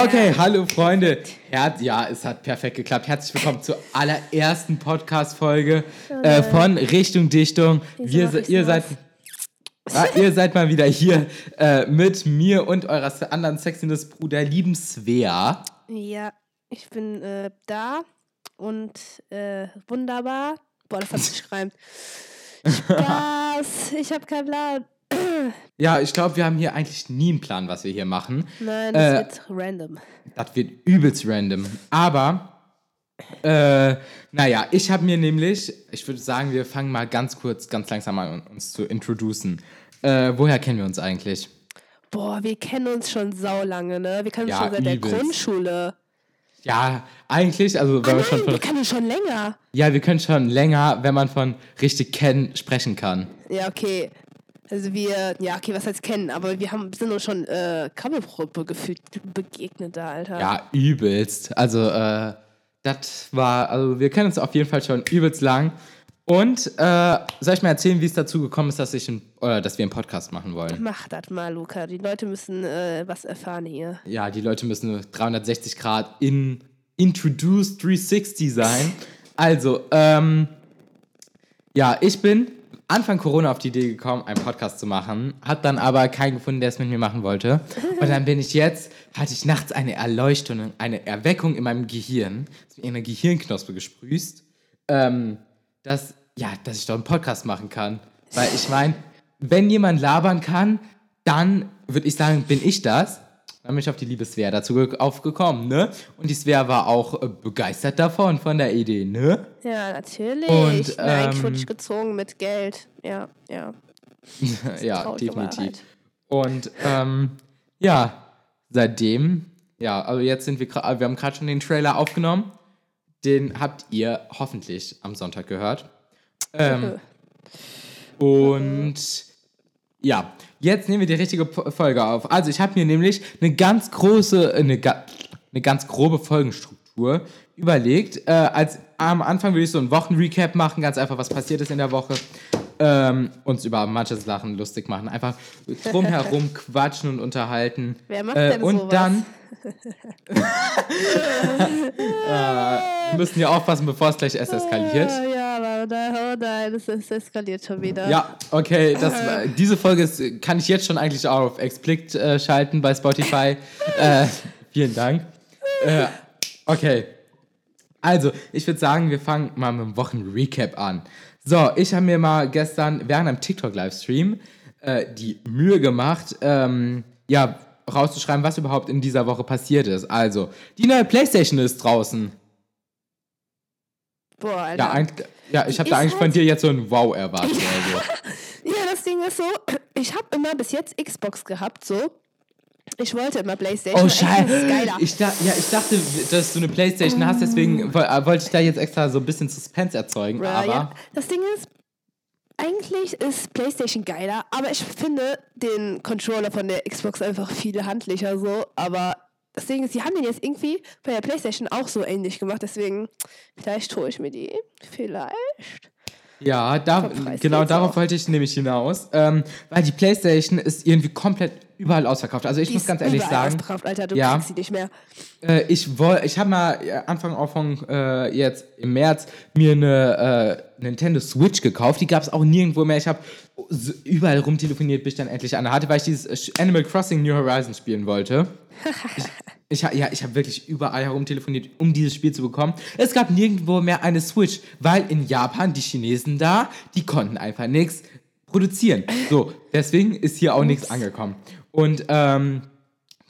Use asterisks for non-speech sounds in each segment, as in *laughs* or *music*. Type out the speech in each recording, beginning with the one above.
Okay, hallo Freunde. Ja, es hat perfekt geklappt. Herzlich willkommen zur allerersten Podcast-Folge äh, von Richtung Dichtung. Wir, ihr, seid, ah, ihr seid mal wieder hier äh, mit mir und eurer anderen Sexiness-Bruder, lieben Svea. Ja, ich bin äh, da und äh, wunderbar. Boah, das hat sich gereimt. *laughs* Spaß, ich habe keinen Plan. Ja, ich glaube, wir haben hier eigentlich nie einen Plan, was wir hier machen. Nein, das äh, wird random. Das wird übelst random. Aber, äh, naja, ich habe mir nämlich, ich würde sagen, wir fangen mal ganz kurz, ganz langsam an, uns zu introducen. Äh, woher kennen wir uns eigentlich? Boah, wir kennen uns schon saulange, ne? Wir kennen uns ja, schon seit übelst. der Grundschule. Ja, eigentlich, also wenn ah, man schon von, wir kennen schon länger. Ja, wir können schon länger, wenn man von richtig kennen sprechen kann. Ja, okay. Also wir, ja, okay, was heißt kennen, aber wir haben, sind uns schon äh, gefühlt begegnet da, Alter. Ja, übelst. Also, äh, das war, also wir kennen uns auf jeden Fall schon übelst lang. Und äh, soll ich mal erzählen, wie es dazu gekommen ist, dass, ich ein, oder dass wir einen Podcast machen wollen? Mach das mal, Luca. Die Leute müssen äh, was erfahren hier. Ja, die Leute müssen 360 Grad in Introduced 360 sein. Also, ähm, ja, ich bin Anfang Corona auf die Idee gekommen, einen Podcast zu machen, hat dann aber keinen gefunden, der es mit mir machen wollte. *laughs* Und dann bin ich jetzt, hatte ich nachts eine Erleuchtung, eine Erweckung in meinem Gehirn, ist mir eine Gehirnknospe gesprüßt, ähm, dass, ja, dass ich doch einen Podcast machen kann. Weil ich meine, wenn jemand labern kann, dann würde ich sagen, bin ich das. Dann bin ich auf die liebe Svea dazu aufgekommen, ne? Und die Svea war auch äh, begeistert davon, von der Idee, ne? Ja, natürlich. Und, ähm, ich gezogen mit Geld. Ja, ja. *laughs* ja, definitiv. Und ähm, ja, seitdem, ja, also jetzt sind wir, wir haben gerade schon den Trailer aufgenommen. Den habt ihr hoffentlich am Sonntag gehört. Ähm, *laughs* und ja, Jetzt nehmen wir die richtige Folge auf. Also ich habe mir nämlich eine ganz große, äh, eine, eine ganz grobe Folgenstruktur überlegt. Äh, als am Anfang würde ich so einen Wochenrecap machen, ganz einfach, was passiert ist in der Woche. Ähm, uns über manche Sachen lustig machen. Einfach drumherum *laughs* quatschen und unterhalten. Wer macht äh, denn Und sowas? dann. *laughs* *laughs* äh, wir müssen ja aufpassen, bevor es gleich erst eskaliert. Ja, da, oh nein, das, das eskaliert schon wieder. Ja, okay, das, diese Folge ist, kann ich jetzt schon eigentlich auch auf Explicit äh, schalten bei Spotify. *laughs* äh, vielen Dank. Äh, okay. Also, ich würde sagen, wir fangen mal mit dem Wochenrecap an. So, ich habe mir mal gestern während einem TikTok-Livestream äh, die Mühe gemacht, ähm, ja, rauszuschreiben, was überhaupt in dieser Woche passiert ist. Also, die neue Playstation ist draußen. Boah, Alter. Ja, ein, ja ich habe da eigentlich halt von dir jetzt so ein Wow erwartet. Also. *laughs* ja, das Ding ist so, ich habe immer bis jetzt Xbox gehabt, so. Ich wollte immer Playstation. Oh, scheiße. Ich, da, ja, ich dachte, dass du eine Playstation hast, deswegen äh, wollte ich da jetzt extra so ein bisschen Suspense erzeugen. Ja, aber ja. Das Ding ist, eigentlich ist PlayStation geiler, aber ich finde den Controller von der Xbox einfach viel handlicher so. Aber ist, sie haben den jetzt irgendwie bei der PlayStation auch so ähnlich gemacht, deswegen vielleicht hole ich mir die. Vielleicht. Ja, da, genau darauf auch. wollte ich nämlich hinaus. Ähm, weil die PlayStation ist irgendwie komplett überall ausverkauft. Also ich die muss ganz ehrlich sagen. Ausverkauft, Alter, du ja, kriegst sie nicht mehr. Äh, ich ich habe mal äh, Anfang auch von äh, jetzt im März mir eine äh, Nintendo Switch gekauft. Die gab es auch nirgendwo mehr. Ich habe überall rumtelefoniert, bis ich dann endlich eine hatte, weil ich dieses Animal Crossing New Horizons spielen wollte. *laughs* ich, ich, ja, ich habe wirklich überall herum telefoniert, um dieses Spiel zu bekommen. Es gab nirgendwo mehr eine Switch, weil in Japan die Chinesen da, die konnten einfach nichts produzieren. So, deswegen ist hier auch nichts angekommen. Und ähm,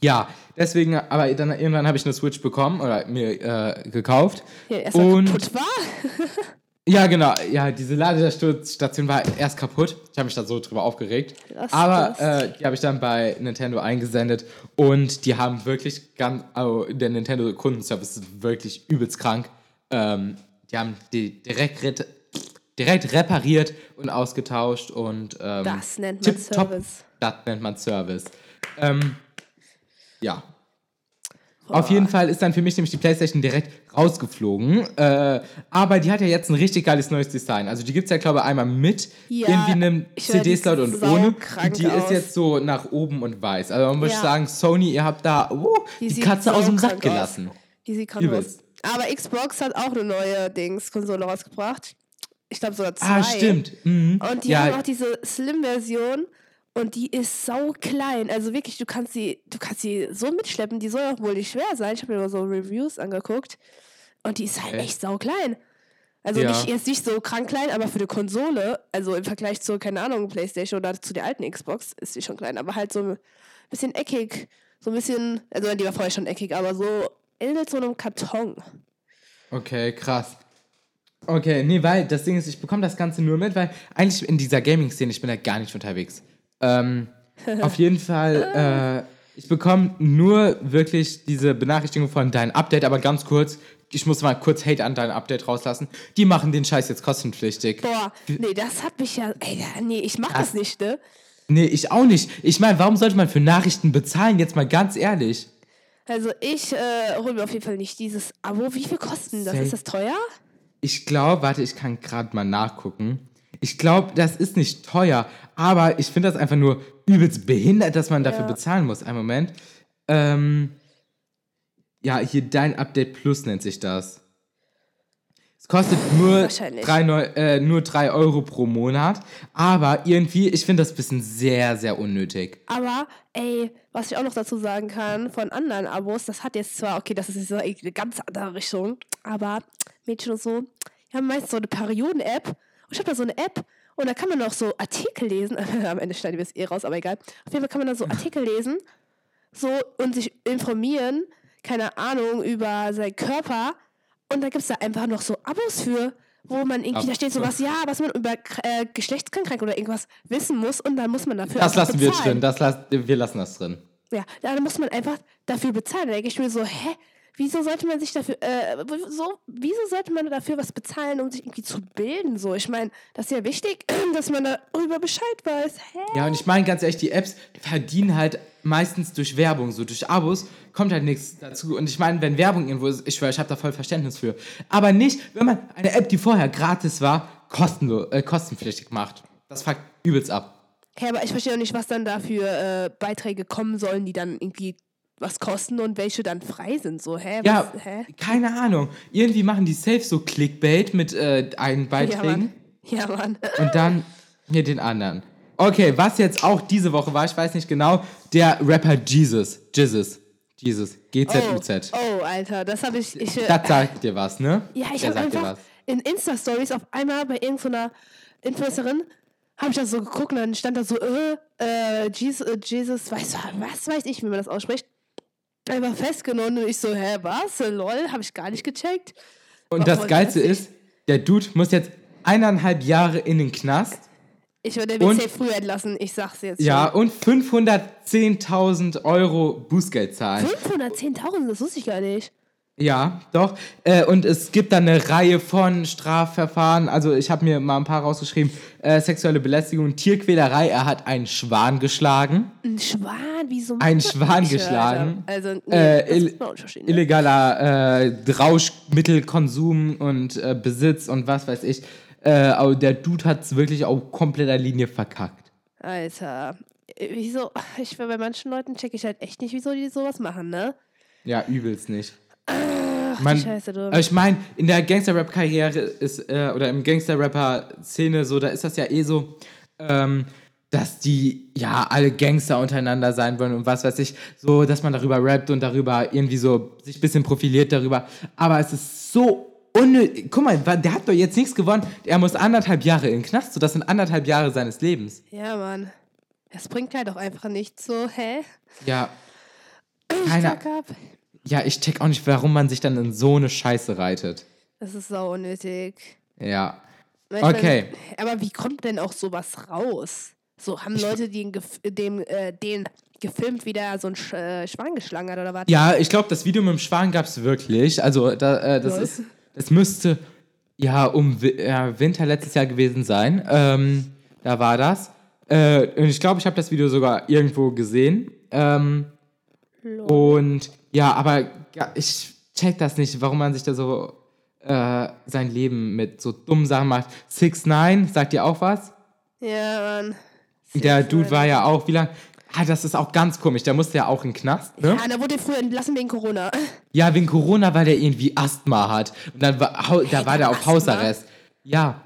ja, deswegen, aber dann irgendwann habe ich eine Switch bekommen oder mir äh, gekauft. Ja, erst und kaputt war. *laughs* Ja, genau. Ja, diese Ladestation war erst kaputt. Ich habe mich da so drüber aufgeregt. Lass Aber äh, die habe ich dann bei Nintendo eingesendet und die haben wirklich ganz, also der Nintendo Kundenservice ist wirklich übelst krank. Ähm, die haben die direkt, direkt repariert und ausgetauscht und ähm, das nennt man Service. Das nennt man Service. Ähm, ja. Auf jeden Fall ist dann für mich nämlich die PlayStation direkt rausgeflogen. Äh, aber die hat ja jetzt ein richtig geiles neues Design. Also die gibt es ja, glaube ich, einmal mit Ja, irgendwie einem die CD-Slot und ohne. die ist aus. jetzt so nach oben und weiß. Also man muss Ja. sagen, Sony, ihr habt da uh, die, sieht Katze aus dem Sack saukrank aus. gelassen. Die sieht gerade aus. Aber Xbox hat auch eine neue Dings-Konsole rausgebracht. Ich glaube sogar zwei. Ah, stimmt. Mhm. Und die ja, haben auch diese Slim-Version und die ist sau klein. Also wirklich, du kannst sie, du kannst sie so mitschleppen. Die soll auch wohl nicht schwer sein. Ich habe mir mal so Reviews angeguckt und die ist halt Okay. echt sau klein. Also Ja. nicht, jetzt nicht so krank klein, aber für eine Konsole, also im Vergleich zu, keine Ahnung, Playstation oder zu der alten Xbox, ist sie schon klein, aber halt so ein bisschen eckig. So ein bisschen, also die war vorher schon eckig, aber so in so einem Karton. Okay, krass. Okay, nee, weil das Ding ist, ich bekomme das Ganze nur mit, weil eigentlich in dieser Gaming-Szene, ich bin da gar nicht unterwegs. Ähm, auf jeden Fall, äh, ich bekomme nur wirklich diese Benachrichtigung von deinem Update, aber ganz kurz, ich muss mal kurz Hate an dein Update rauslassen. Die machen den Scheiß jetzt kostenpflichtig. Boah, nee, das hat mich ja, ey, nee, ich mach das nicht, ne? Nee, ich auch nicht. Ich meine, warum sollte man für Nachrichten bezahlen? Jetzt mal ganz ehrlich. Also ich äh, hole mir auf jeden Fall nicht dieses Abo. Wie viel kosten das? Ist das teuer? Ich glaube, warte, ich kann gerade mal nachgucken. Ich glaube, das ist nicht teuer, aber ich finde das einfach nur übelst behindert, dass man dafür Ja. bezahlen muss. Einen Moment. Ähm, ja, hier dein Update Plus nennt sich das. Es kostet nur Wahrscheinlich. 3, Neu äh, nur 3 Euro pro Monat, aber irgendwie, ich finde das ein bisschen sehr, sehr unnötig. Aber, ey, was ich auch noch dazu sagen kann, von anderen Abos, das hat jetzt zwar, okay, das ist jetzt so eine ganz andere Richtung, aber Mädchen und so, die haben meist so eine Perioden-App. Und ich habe da so eine App und da kann man auch so Artikel lesen. *laughs* Am Ende schneiden wir es eh raus, aber egal. Auf jeden Fall kann man da so Artikel lesen so und sich informieren, keine Ahnung, über seinen Körper. Und da gibt es da einfach noch so Abos für, wo man irgendwie, da steht sowas, ja, was man über äh, Geschlechtskrankheit oder irgendwas wissen muss und dann muss man dafür Das lassen wir bezahlen. drin. Das las wir lassen das drin. Ja, dann muss man einfach dafür bezahlen. Da denke ich mir so, hä? Wieso sollte man sich dafür, äh, so, wieso sollte man dafür was bezahlen, um sich irgendwie zu bilden? So, ich meine, das ist ja wichtig, *clears throat* dass man darüber Bescheid weiß. Hä? Ja, und ich meine ganz ehrlich, die Apps verdienen halt meistens durch Werbung, so durch Abos kommt halt nichts dazu. Und ich meine, wenn Werbung irgendwo ist, ich schwöre, ich habe da voll Verständnis für. Aber nicht, wenn man eine App, die vorher gratis war, kostenlos, äh, kostenpflichtig macht. Das fuckt übelst ab. Hä, aber ich verstehe auch nicht, was dann da für äh, Beiträge kommen sollen, die dann irgendwie was kosten und welche dann frei sind. So, hä? Ja, Was, hä? keine Ahnung. Irgendwie machen die safe so Clickbait mit äh, Ja, Beiträgen Mann. Ja, Mann. und dann *laughs* hier den anderen. Okay, was jetzt auch diese Woche war, ich weiß nicht genau, der Rapper Jesus. Jesus. Jesus. G-Z-U-Z. Oh, Alter, das habe ich. ich Das sagt dir was, ne? Ja, ich habe einfach in Insta-Stories auf einmal bei irgendeiner Influencerin habe ich das so geguckt und dann stand da so, äh, äh, Jesus, äh, Jesus weiß, was weiß ich, wie man das ausspricht. Einfach festgenommen und ich so, hä, was? Lol, habe ich gar nicht gecheckt. Und Oh, das Geilste ist, der Dude muss jetzt eineinhalb Jahre in den Knast. Ich würde Und- safe früher entlassen, ich sag's jetzt Ja, und 510.000 Euro Bußgeld zahlen. schon. 510.000, das wusste ich gar nicht. Ja, doch. Äh, und es gibt dann eine Reihe von Strafverfahren. Also ich habe mir mal ein paar rausgeschrieben. Äh, sexuelle Belästigung, Tierquälerei. Er hat einen Schwan geschlagen. Ein Schwan, wieso? man- Schwan geschlagen. Alter. Also, nee, Äh, ill- ne? Illegaler äh, Rauschmittelkonsum und äh, Besitz und was weiß ich. Äh, aber der Dude hat es wirklich auf kompletter Linie verkackt. Alter. Wieso? Ich bei manchen Leuten checke ich halt echt nicht, wieso die sowas machen, ne? Ja, übelst nicht. Ach, Man, Scheiße, du. aber ich meine, in der Gangster-Rap-Karriere ist, äh, oder im Gangster-Rapper-Szene so, da ist das ja eh so, ähm, dass die ja alle Gangster untereinander sein wollen und was weiß ich, so, dass man darüber rappt und darüber irgendwie so sich ein bisschen profiliert darüber. Aber es ist so unnötig. Guck mal, der hat doch jetzt nichts gewonnen. Er muss anderthalb Jahre in den Knast, so das sind anderthalb Jahre seines Lebens. Ja, Mann. Das bringt halt auch einfach nicht so, hä? Ja. Ich Keine, fuck ab. Ja, ich check auch nicht, warum man sich dann in so eine Scheiße reitet. Das ist sau unnötig. Ja. Ich Okay. Aber wie kommt denn auch sowas raus? So, haben Leute den, dem, äh, den gefilmt, wie der so ein Sch äh, Schwan geschlagen hat oder was? Ja, ich glaube, das Video mit dem Schwan gab es wirklich. Also, da, äh, das, Lol. ist, das müsste ja um ja, Winter letztes Jahr gewesen sein. Ähm, da war das. Äh, und ich glaube, ich habe das Video sogar irgendwo gesehen. Ähm, Und ja, aber ich check das nicht, warum man sich da so äh, sein Leben mit so dummen Sachen macht. 6 9 sagt dir auch was? Ja, Mann. Der Dude war ja auch, wie lange? Ah, das ist auch ganz komisch. Der musste ja auch in den Knast, ne? Ja, da wurde er früher entlassen wegen Corona. *laughs* Ja, wegen Corona, weil der irgendwie Asthma hat. Und dann war, hau- da war der auf Asthma? Hausarrest. Ja,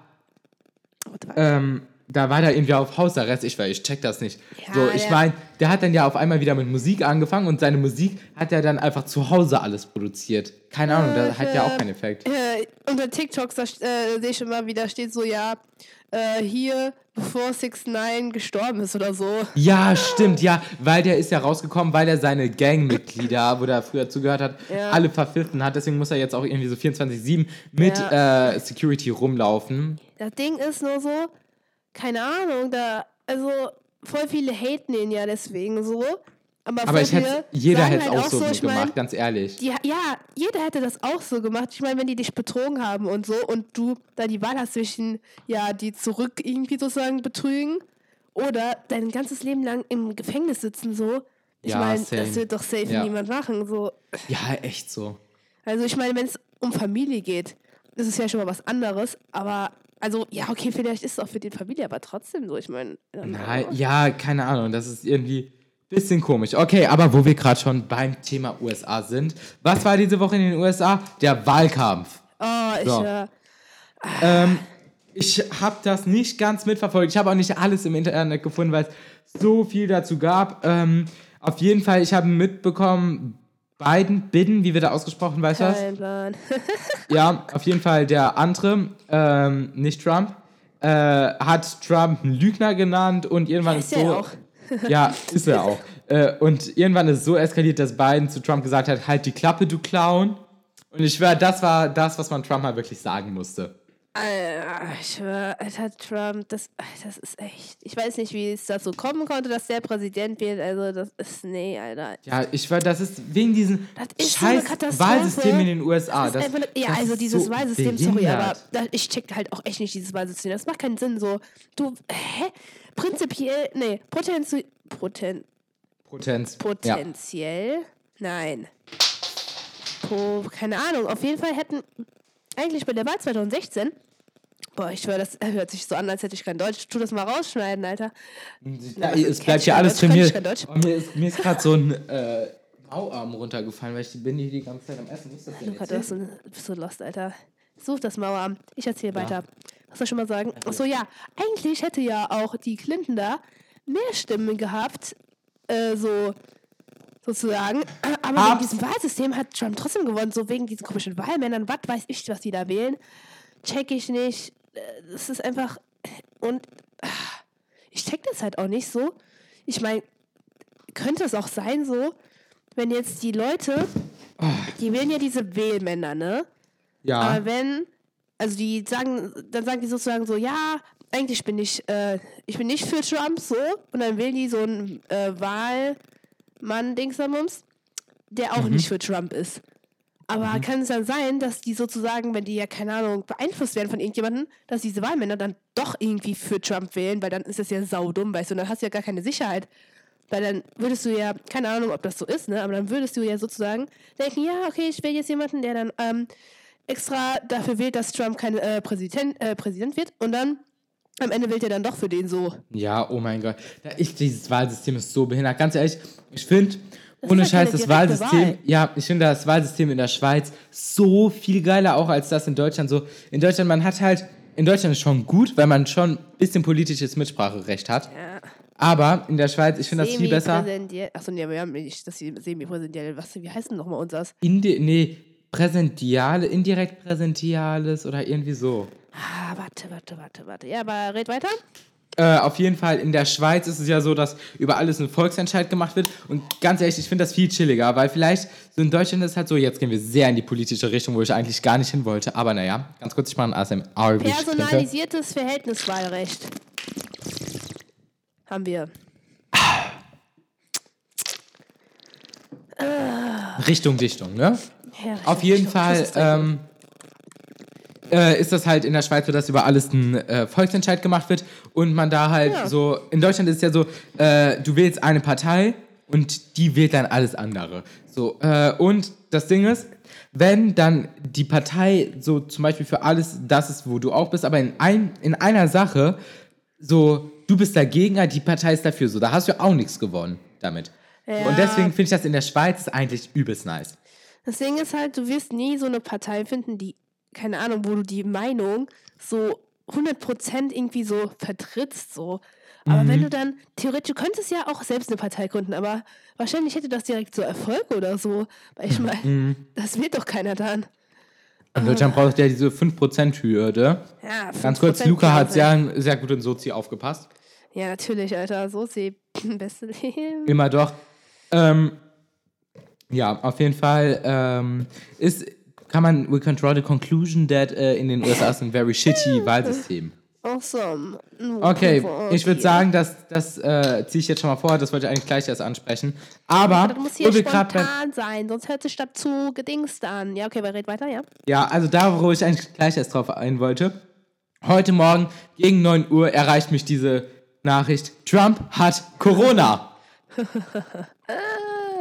ähm, da war der irgendwie auf Hausarrest. Ich, ich check das nicht. Ja, so, ich meine, der hat dann ja auf einmal wieder mit Musik angefangen und seine Musik hat er dann einfach zu Hause alles produziert. Keine Ahnung, das hat ja auch keinen Effekt. Äh, unter TikToks da, äh, sehe ich mal wieder, steht so, ja, äh, hier, bevor 6 9 gestorben ist oder so. Ja, stimmt, ja, weil der ist ja rausgekommen, weil er seine Gangmitglieder, wo der früher zugehört hat, Ja. alle verpfiffen hat. Deswegen muss er jetzt auch irgendwie so 24-7 mit äh, Security rumlaufen. Das Ding ist nur so, keine Ahnung, da, also voll viele haten ihn ja deswegen so. Aber, Aber ich hätte, jeder hätte es halt auch so ich gemacht, mein, ganz ehrlich. die, ja, jeder hätte das auch so gemacht. Ich meine, wenn die dich betrogen haben und so und du da die Wahl hast zwischen, ja, die zurück irgendwie sozusagen betrügen oder dein ganzes Leben lang im Gefängnis sitzen so. Ich Ja, meine, das wird doch safe Ja. niemand machen. So. Ja, echt so. Also ich meine, wenn es um Familie geht, das ist ja schon mal was anderes. Aber, also, ja, okay, vielleicht ist es auch für die Familie, aber trotzdem so. Ich meine, Nein, ja, keine Ahnung, das ist irgendwie ein bisschen komisch. Okay, aber wo wir gerade schon beim Thema USA sind, was war diese Woche in den USA? Der Wahlkampf. oh, ich, So. äh, Ähm, ich habe das nicht ganz mitverfolgt. Ich habe auch nicht alles im Internet gefunden, weil es so viel dazu gab. Ähm, auf jeden Fall, ich habe mitbekommen, Biden, Biden, wie wird er ausgesprochen, weißt du was? *laughs* Ja, auf jeden Fall der andere, ähm, nicht Trump, äh, hat Trump einen Lügner genannt und irgendwann Ist ist, er so. ja auch. ja, ist er auch. Äh, und irgendwann ist es so eskaliert, dass Biden zu Trump gesagt hat: Halt die Klappe, du Clown. Und ich schwör, das war das, was man Trump mal wirklich sagen musste. Alter, ich schwör, Alter, Trump, das, das ist echt. Ich weiß nicht, wie es dazu kommen konnte, dass der Präsident wird. Also, das ist. Nee, Alter. Ja, ich schwör, das ist wegen diesem Das ist so scheiß Katastrophe. Wahlsystem in den USA. Das ist einfach, ja, das also dieses so Wahlsystem, sorry, aber ich check halt auch echt nicht dieses Wahlsystem. Das macht keinen Sinn. So, du, hä? Prinzipiell, nee, potenziell, poten, Potenz. Ja. potenziell, nein. Po, keine Ahnung, auf jeden Fall hätten eigentlich bei der Wahl 2016, boah, ich schwör, das hört sich so an, als hätte ich kein Deutsch. Tu das mal rausschneiden, Alter. Ja, was- es bleibt kein alles Deutsch, drin. Mir, ich kein Deutsch. mir ist, mir ist gerade so ein äh, Mauarm runtergefallen, weil ich bin hier die ganze Zeit am Essen. Ist das denn Luca, jetzt du hast hin? so, bist so lost, Alter. Such das Mauerarm. Ich erzähle weiter. Was soll ich schon mal sagen? Achso, ja. Eigentlich hätte ja auch die Clinton da mehr Stimmen gehabt. Äh, so sozusagen. *clears throat* Aber wegen Abs- diesem Wahlsystem hat Trump trotzdem gewonnen. So wegen diesen komischen Wahlmännern. Was weiß ich, was die da wählen. Check ich nicht. Äh, Das ist einfach. Und ah, ich check das halt auch nicht so. Ich meine, könnte es auch sein so, wenn jetzt die Leute, die wählen ja diese Wählmänner, ne? Ja. Aber wenn, also die sagen, dann sagen die sozusagen so, ja, eigentlich bin ich, äh, ich bin nicht für Trump so, und dann wählen die so einen äh, Wahlmann, Dingsabums, der auch nicht für Trump ist. Aber kann es dann sein, dass die sozusagen, wenn die ja, keine Ahnung, beeinflusst werden von irgendjemandem, dass diese Wahlmänner dann doch irgendwie für Trump wählen, weil dann ist das ja saudumm, weißt du, und dann hast du ja gar keine Sicherheit. Weil dann würdest du ja, keine Ahnung, ob das so ist, ne? Aber dann würdest du ja sozusagen denken, ja, okay, ich wähle jetzt jemanden, der dann ähm, extra dafür wählt, dass Trump kein äh, Präsident, äh, Präsident wird. Und dann am Ende wählt er dann doch für den so. Ja, oh mein Gott. Da- Ich, dieses Wahlsystem ist so behindert. Ganz ehrlich, ich finde, ohne halt Scheiß, das Wahlsystem, Wahl. ja, ich finde das Wahlsystem in der Schweiz so viel geiler auch als das in Deutschland. So, in Deutschland, man hat halt, in Deutschland ist schon gut, weil man schon ein bisschen politisches Mitspracherecht hat. Ja. Aber in der Schweiz, ich finde das viel besser. Achso, nee, wir haben nicht das semi-präsidentiell. Was, wie heißt denn nochmal unseres? Indi nee, präsentiale, indirekt präsentiales oder irgendwie so. Ah, warte, warte, warte, warte. Ja, aber red weiter. Äh, auf jeden Fall, in der Schweiz ist es ja so, dass über alles ein Volksentscheid gemacht wird. Und ganz ehrlich, ich finde das viel chilliger, weil vielleicht so in Deutschland ist es halt so, jetzt gehen wir sehr in die politische Richtung, wo ich eigentlich gar nicht hin wollte. Aber naja, ganz kurz, ich mache ein ASMR. Personalisiertes Verhältniswahlrecht. Haben wir. Richtung Dichtung, ne? Ja, Auf jeden Fall ähm, äh, ist das halt in der Schweiz so, dass über alles ein äh, Volksentscheid gemacht wird und man da halt Ja. so, in Deutschland ist es ja so, äh, du wählst eine Partei und die wählt dann alles andere. So, äh, und das Ding ist, wenn dann die Partei so zum Beispiel für alles das ist, wo du auch bist, aber in, ein, in einer Sache, so, du bist dagegen, die Partei ist dafür, so, da hast du auch nichts gewonnen damit. Ja. Und deswegen finde ich das in der Schweiz eigentlich übelst nice. Das Ding ist halt, du wirst nie so eine Partei finden, die, keine Ahnung, wo du die Meinung so 100% irgendwie so vertrittst, so. Aber Mhm. wenn du dann, theoretisch, du könntest ja auch selbst eine Partei gründen, aber wahrscheinlich hätte das direkt so Erfolg oder so. Weil ich meine, Mhm. das wird doch keiner dann. In Deutschland braucht ja diese 5%-Hürde. Ja, Ganz kurz, 5% Luca hat sehr, sehr gut in Sozi aufgepasst. Ja, natürlich, Alter. So sie *laughs* beste Leben. Immer doch. Ähm, ja, auf jeden Fall ähm, ist, kann man, we can draw the conclusion that äh, in den USA ist ein very shitty Wahlsystem. Awesome. Okay, ich würde sagen, das, das äh, ziehe ich jetzt schon mal vor, das wollte ich eigentlich gleich erst ansprechen. Aber, Das muss hier wir spontan sein, sonst hört sich das zu gedingst an. Ja, okay, wer redet weiter, ja? ja, also da, wo ich eigentlich gleich erst drauf ein wollte. Heute Morgen gegen 9 Uhr erreicht mich diese Nachricht, Trump hat Corona. *laughs*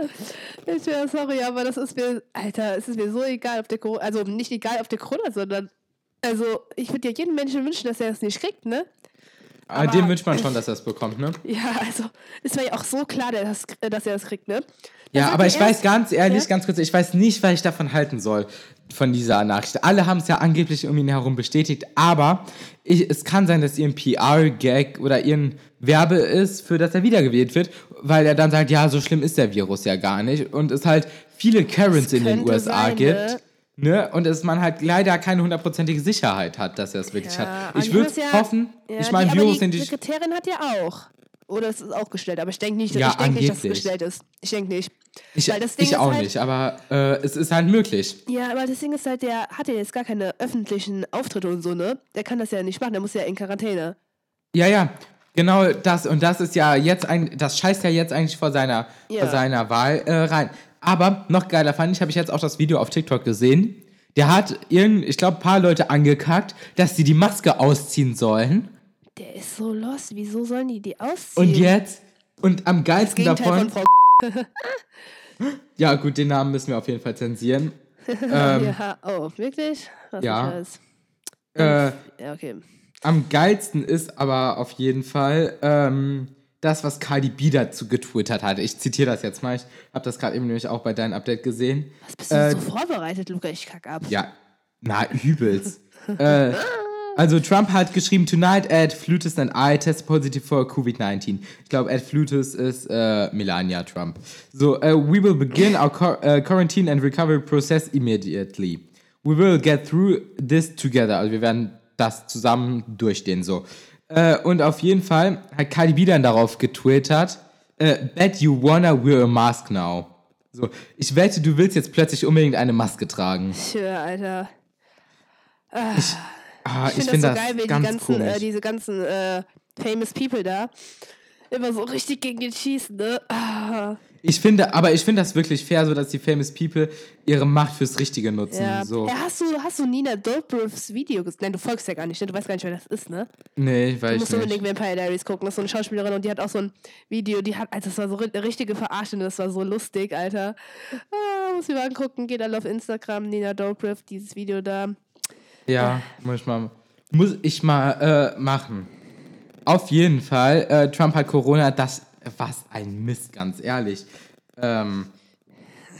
*laughs* Ich wäre sorry, aber das ist mir, Alter, es ist mir so egal, ob der Corona, also nicht egal, ob der Corona, sondern, also ich würde ja jedem Menschen wünschen, dass er es nicht kriegt, ne? Aber dem wünscht man schon, dass er es bekommt, ne? *laughs* Ja, also es war ja auch so klar, der das, dass er das kriegt, ne? Ja, aber er ich weiß ganz ehrlich, Ja? ganz kurz, ich weiß nicht, was ich davon halten soll, von dieser Nachricht. Alle haben es ja angeblich um ihn herum bestätigt, aber ich, es kann sein, dass ihr ein PR-Gag oder ihren Werbe ist, für das er wiedergewählt wird, weil er dann sagt, ja, so schlimm ist der Virus ja gar nicht und es halt viele Karens in den USA sein, gibt. ne? Ne? Und es man halt leider keine hundertprozentige Sicherheit hat, dass er es wirklich Ja, hat. Ich die würde ja- hoffen, Ja, ich meine, die, Virus die sind die. Sekretärin hat ja auch. Oder es ist auch gestellt, aber ich denke nicht, Ja, ich denk nicht, dass es gestellt ist. Ich denke nicht. Ich, ich auch halt- nicht, aber äh, es ist halt möglich. Ja, aber das Ding ist halt, der hat ja jetzt gar keine öffentlichen Auftritte und so, ne? Der kann das ja nicht machen, der muss ja in Quarantäne. Ja, ja, genau das. Und das ist ja jetzt ein, das scheißt ja jetzt eigentlich vor seiner, Ja. vor seiner Wahl äh, rein. Aber noch geiler fand ich, habe ich jetzt auch das Video auf TikTok gesehen. Der hat irgend, ich glaube, ein paar Leute angekackt, dass sie die Maske ausziehen sollen. Der ist so lost. Wieso sollen die die ausziehen? Und jetzt, und am geilsten davon. *laughs* Ja, gut, den Namen müssen wir auf jeden Fall zensieren. *laughs* Ja, oh, wirklich? Was Ähm, ja. Äh, Ja, okay. Am geilsten ist aber auf jeden Fall ähm, das, was Cardi B dazu getwittert hat. Ich zitiere das jetzt mal. Ich habe das gerade eben nämlich auch bei deinem Update gesehen. Was bist du Äh, so vorbereitet, Luca? Ich kack ab. Ja, na, übelst. *laughs* äh, also Trump hat geschrieben, tonight Ed Flutus and I test positive for COVID-19. Ich glaube, Ed Flutus ist äh, Melania Trump. So, uh, we will begin our uh, quarantine and recovery process immediately. We will get through this together. Also wir werden das zusammen durchstehen, so. Äh, und auf jeden Fall hat Cardi B dann darauf getwittert, äh, bet you wanna wear a mask now. So, ich wette, du willst jetzt plötzlich unbedingt eine Maske tragen. Tja, Alter. Ah, Ich ich finde das so geil, wie die ganz ganzen, äh, diese ganzen äh, famous people da immer so richtig gegen den schießen, ne? Ah, ich finde, aber ich finde das wirklich fair, so dass die famous people ihre Macht fürs Richtige nutzen. ja. So. ja, hast du, hast du Nina Dobrovs Video gesehen? Nein, du folgst ja gar nicht, ne? Du weißt gar nicht, wer das ist, ne? Nee, ich Du weiß musst nicht. unbedingt Vampire Diaries gucken. Das ist so eine Schauspielerin und die hat auch so ein Video, die hat, also das war so eine richtige Verarsche, das war so lustig, Alter. Ah, muss ich mal angucken, geht alle auf Instagram, Nina Dobrev, dieses Video da. Ja, muss ich mal, muss ich mal äh, machen. Auf jeden Fall, äh, Trump hat Corona, das, was ein Mist, ganz ehrlich. Ähm,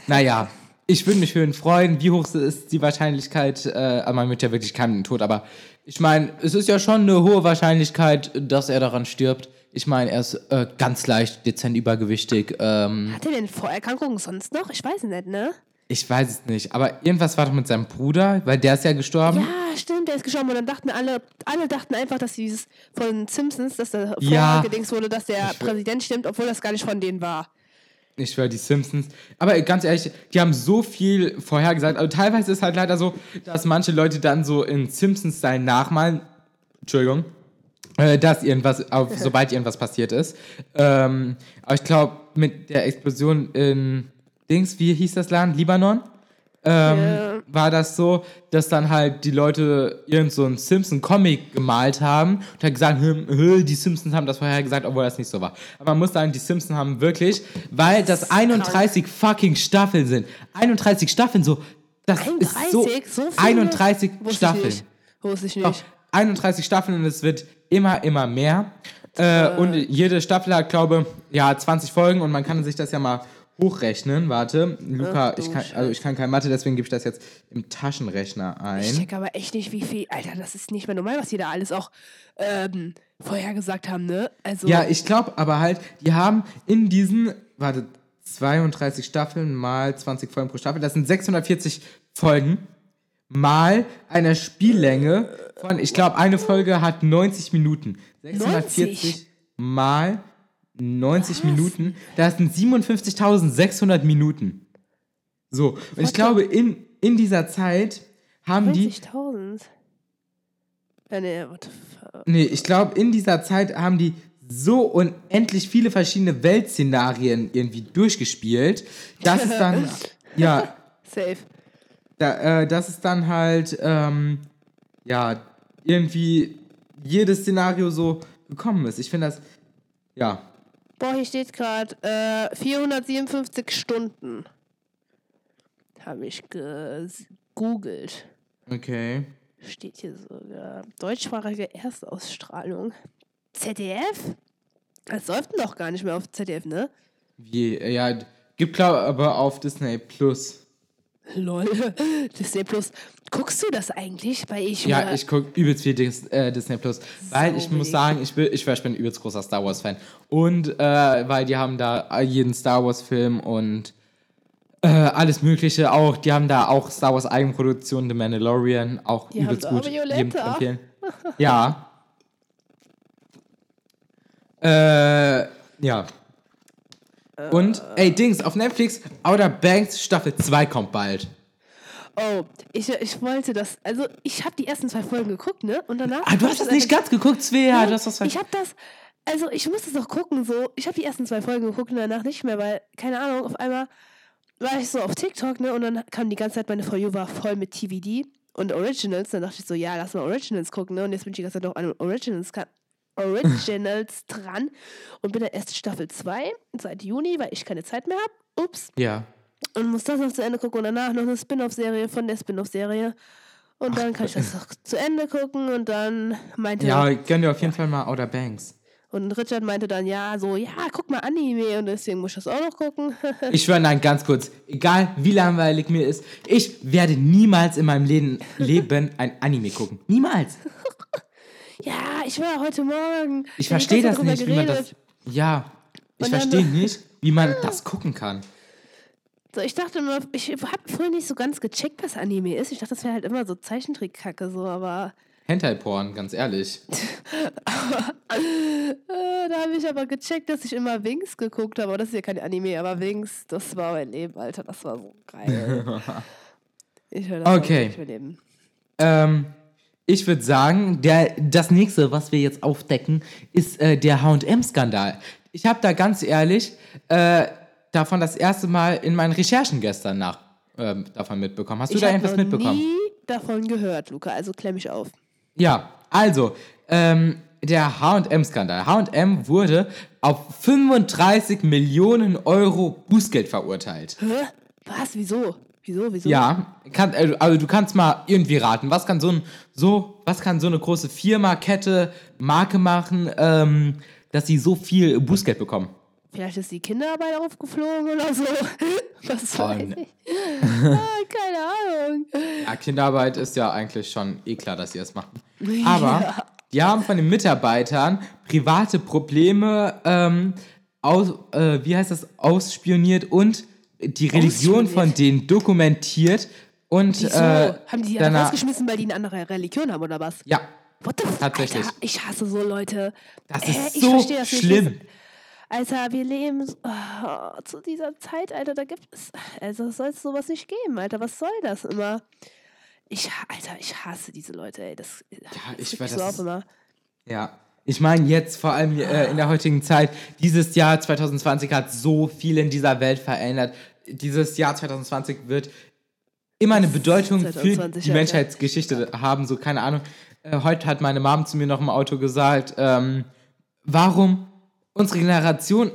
naja, ich würde mich für ihn freuen. Wie hoch ist die Wahrscheinlichkeit? Äh, man wird ja wirklich keinen Tod, aber ich meine, es ist ja schon eine hohe Wahrscheinlichkeit, dass er daran stirbt. Ich meine, er ist äh, ganz leicht dezent übergewichtig. Ähm, Hat er denn Vorerkrankungen sonst noch? Ich weiß nicht, ne? Ich weiß es nicht, aber irgendwas war doch mit seinem Bruder, weil der ist ja gestorben. Ja, stimmt, der ist gestorben und dann dachten alle, alle dachten einfach, dass dieses von Simpsons, dass da Ja. vorgedings wurde, dass der Ich Präsident stimmt, obwohl das gar nicht von denen war. Ich schwöre, die Simpsons. Aber ganz ehrlich, die haben so viel vorhergesagt. Also teilweise ist halt leider so, dass manche Leute dann so in Simpsons-Style nachmalen. Entschuldigung. Äh, dass irgendwas, auf, *laughs* sobald irgendwas passiert ist. Ähm, aber ich glaube, mit der Explosion in Dings, wie hieß das Land? Libanon? Ähm, Ja. war das so, dass dann halt die Leute irgend so einen Simpson-Comic gemalt haben und hat gesagt, hm, die Simpsons haben das vorher gesagt, obwohl das nicht so war. Aber man muss sagen, die Simpsons haben wirklich, weil das 31 fucking Staffeln sind. 31 Staffeln, so, das 31? ist so, So viele? 31 Wusste ich Staffeln. nicht. Wusste ich Doch, nicht. 31 Staffeln und es wird immer, immer mehr. Äh, und jede Staffel hat, glaube ja, 20 Folgen und man kann sich das ja mal hochrechnen. Warte, Luca, Ach ich kann, also ich kann kein Mathe, deswegen gebe ich das jetzt im Taschenrechner Ich ein. check aber echt nicht, wie viel. Alter, das ist nicht mehr normal, was die da alles auch ähm, vorher gesagt haben, ne? Also, Ja, ich glaube aber halt, die haben in diesen, warte, 32 Staffeln mal 20 Folgen pro Staffel, das sind 640 Folgen mal eine Spiellänge von, ich glaube, eine Folge hat 90 Minuten. 640 90? mal 90 Minuten, das sind 57.600 Minuten. So, und ich glaube, in, in dieser Zeit haben die 90.000. Ja, nee, what the fuck. Nee, ich glaube, in dieser Zeit haben die so unendlich viele verschiedene Weltszenarien irgendwie durchgespielt, dass es dann, *laughs* ja, Safe. da, äh, dass es dann halt, ähm, ja, irgendwie jedes Szenario so gekommen ist. Ich finde das, ja, Boah, hier steht gerade äh, 457 Stunden. Habe ich gegoogelt. okay. Steht hier sogar. Deutschsprachige Erstausstrahlung. ZDF? Das läuft doch gar nicht mehr auf ZDF, ne? Wie, ja, gibt, glaube aber auf Disney Plus. Lol. *laughs* Disney Plus. Guckst du das eigentlich? Weil ich. Ja, ich gucke übelst viel Dis äh, Disney Plus, weil ich muss sagen, ich bin, ich, ich bin ein übelst großer Star Wars Fan und äh, weil die haben da jeden Star Wars Film und äh, alles Mögliche auch, die haben da auch Star Wars Eigenproduktion, The Mandalorian, auch Die übelst gut, Violetta. empfehlen. Ja. *laughs* äh, ja. Und, ey, Dings, auf Netflix, Outer Banks Staffel 2 kommt bald. Oh, ich, ich wollte das. Also, ich habe die ersten zwei Folgen geguckt, ne? Und danach. Ah, du hast das nicht ganz geguckt, Svea, du hast das Ich habe das. Also, ich musste es auch gucken, so. Ich habe die ersten zwei Folgen geguckt und danach nicht mehr, weil, keine Ahnung, auf einmal war ich so auf TikTok, ne? Und dann kam die ganze Zeit meine For You war voll mit TVD und Originals. Dann dachte ich so, ja, lass mal Originals gucken, ne? Und jetzt bin ich die ganze Zeit noch an Originals, Originals dran und bin dann erst Staffel 2 seit Juni, weil ich keine Zeit mehr habe. Ups. Ja. Und muss das noch zu Ende gucken und danach noch eine Spin-off-Serie von der Spin-off-Serie. Und dann kann ich das noch zu Ende gucken und dann meinte Ja, gönn dir auf jeden Fall mal Outer Banks. und Richard meinte dann, ja, so, ja, guck mal Anime und deswegen muss ich das auch noch gucken. *laughs* Ich schwöre, nein, ganz kurz. Egal wie langweilig mir ist, ich werde niemals in meinem Leben, Leben ein Anime gucken. Niemals. Ja, ich war heute Morgen. Ich verstehe das nicht, wie man das. geredet. Ja. Ich verstehe nicht, wie man *laughs* das gucken kann. So, ich dachte immer, ich habe früher nicht so ganz gecheckt, was Anime ist. Ich dachte, das wäre halt immer so Zeichentrick-Kacke, so, aber Hentai-Porn, ganz ehrlich. *laughs* äh, da habe ich aber gecheckt, dass ich immer Wings geguckt habe. Das ist ja kein Anime, aber Wings, das war mein Leben, Alter. Das war so geil. *laughs* ich höre das Okay. nicht mein Leben. Ähm, ich würde sagen, der, das nächste, was wir jetzt aufdecken, ist äh, der HM-Skandal. Ich habe da ganz ehrlich äh, davon das erste Mal in meinen Recherchen gestern nach ähm, davon mitbekommen. Hast du Ich da habe irgendwas noch mitbekommen? nie davon gehört, Luca, also klemm mich auf. Ja, also, ähm, der HM-Skandal. HM wurde auf 35 Millionen Euro Bußgeld verurteilt. Hä? Was? Wieso? Wieso? Wieso? Ja, kann, also also du kannst mal irgendwie raten, was kann so ein so was kann so eine große Firma, Kette, Marke machen, ähm, dass sie so viel Bußgeld bekommen? Vielleicht ist die Kinderarbeit aufgeflogen oder so. *laughs* Was Oh, weiß ne. ich. ah, keine Ahnung. *laughs* Ja, Kinderarbeit ist ja eigentlich schon eh klar, dass sie das machen. Aber die haben von den Mitarbeitern private Probleme ähm, aus, äh, wie heißt das, ausspioniert und die Religion von denen dokumentiert und Wieso? äh, haben die die danach- rausgeschmissen, weil die eine andere Religion haben oder was? ja, What the fuck? Tatsächlich. Alter, ich hasse so Leute. das Äh, ist ich so verstehe das nicht. schlimm. Alter, wir leben oh, zu dieser Zeit, Alter, da gibt es. Also soll es sowas nicht geben, Alter. Was soll das immer? Ich, Alter, ich hasse diese Leute, ey. Das, ja, ich regt weiß, das ist- immer. Ja. Ich meine, jetzt vor allem äh, in der heutigen Zeit, dieses Jahr 2020 hat so viel in dieser Welt verändert. Dieses Jahr 2020 wird immer eine Bedeutung für 2020, die ja, Menschheitsgeschichte haben, so keine Ahnung. Äh, heute hat meine Mom zu mir noch im Auto gesagt, ähm, warum unsere Generation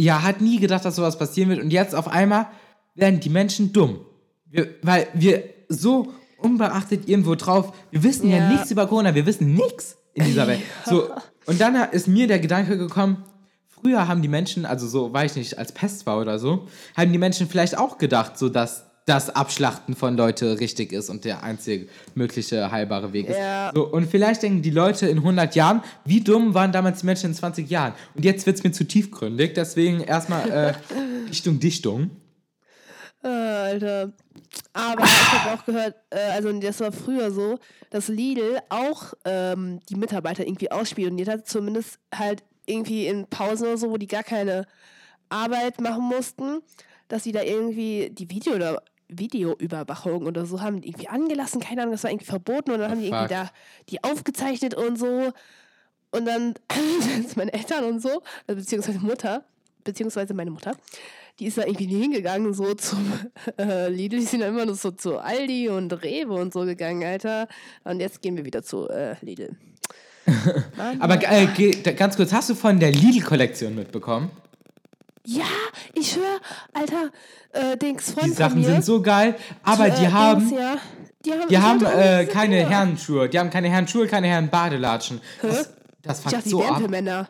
ja hat nie gedacht, dass sowas passieren wird und jetzt auf einmal werden die Menschen dumm. Wir, weil wir so unbeachtet irgendwo drauf, wir wissen ja, Ja. nichts über Corona, wir wissen nichts in dieser *laughs* Welt. So, und dann ist mir der Gedanke gekommen, früher haben die Menschen, also so, weiß ich nicht, als Pest war oder so, haben die Menschen vielleicht auch gedacht, so dass das Abschlachten von Leute richtig ist und der einzige mögliche heilbare Weg ist. Ja. So, und vielleicht denken die Leute in 100 Jahren, wie dumm waren damals die Menschen in 20 Jahren? Und jetzt wird es mir zu tiefgründig, deswegen erstmal äh, *laughs* Dichtung, Dichtung. Äh, Alter. Aber ich habe auch gehört, äh, also das war früher so, dass Lidl auch ähm, die Mitarbeiter irgendwie ausspioniert hat, zumindest halt irgendwie in Pausen oder so, wo die gar keine Arbeit machen mussten, dass sie da irgendwie die Video oder Videoüberwachung oder so haben die irgendwie angelassen, keine Ahnung, das war irgendwie verboten und dann haben die fuck. irgendwie da die aufgezeichnet und so und dann *laughs* sind meine Eltern und so, also beziehungsweise Mutter, beziehungsweise meine Mutter, die ist da irgendwie nie hingegangen, so zum *laughs* äh, Lidl. Die sind dann immer nur so zu Aldi und Rewe und so gegangen, Alter. Und jetzt gehen wir wieder zu äh, Lidl. Aber äh, ganz kurz, hast du von der Lidl-Kollektion mitbekommen? ja, ich schwör, Alter, äh, Dings Freund Die Sachen von mir, sind so geil, aber äh, die haben... Dings, ja, die haben, Die ich haben äh, keine Dinger. Herrenschuhe. Die haben keine Herrenschuhe, keine Herrenbadelatschen. Das, das Ich dachte, die so ab. Männer.